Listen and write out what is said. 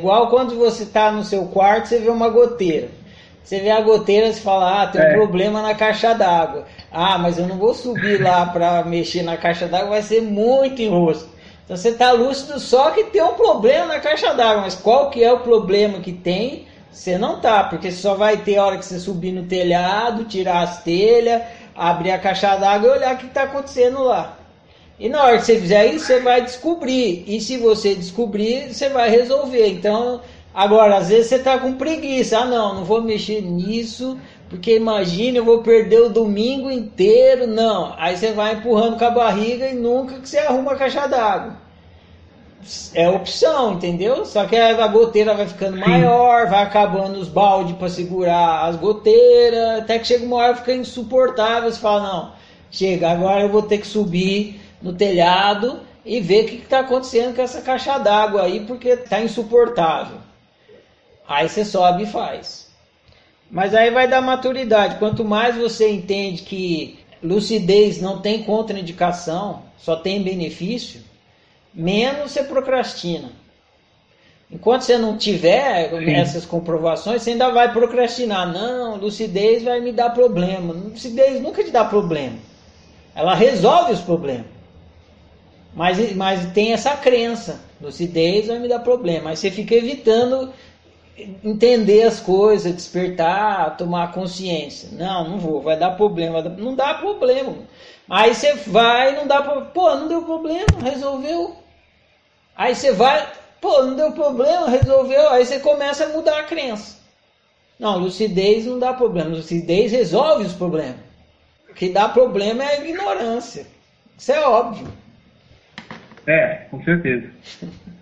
Igual quando você está no seu quarto, você vê uma goteira. Você vê a goteira e fala, ah, tem um é. problema na caixa d'água. Ah, mas eu não vou subir lá para mexer na caixa d'água, vai ser muito enrosco. Então você está lúcido só que tem um problema na caixa d'água, mas qual que é o problema que tem? Você não tá, porque só vai ter a hora que você subir no telhado, tirar as telhas, abrir a caixa d'água e olhar o que está acontecendo lá. E na hora que você fizer isso, você vai descobrir. E se você descobrir, você vai resolver. Então, agora, às vezes você está com preguiça. Ah, não, não vou mexer nisso, porque imagina, eu vou perder o domingo inteiro. Não. Aí você vai empurrando com a barriga e nunca que você arruma a caixa d'água. É opção, entendeu? Só que a goteira vai ficando Sim. maior, vai acabando os baldes para segurar as goteiras, até que chega uma hora fica insuportável. Você fala, não, chega, agora eu vou ter que subir no telhado e ver o que está acontecendo com essa caixa d'água aí, porque está insuportável. Aí você sobe e faz. Mas aí vai dar maturidade. Quanto mais você entende que lucidez não tem contraindicação, só tem benefício, menos você procrastina. Enquanto você não tiver Sim. essas comprovações, você ainda vai procrastinar. Não, lucidez vai me dar problema. Lucidez nunca te dá problema. Ela resolve os problemas. Mas, mas tem essa crença, lucidez vai me dar problema. Aí você fica evitando entender as coisas, despertar, tomar consciência. Não, não vou, vai dar problema. Não dá problema. Aí você vai, não dá problema. Pô, não deu problema, resolveu. Aí você vai, pô, não deu problema, resolveu. Aí você começa a mudar a crença. Não, lucidez não dá problema. Lucidez resolve os problemas. O que dá problema é a ignorância. Isso é óbvio. É, com certeza.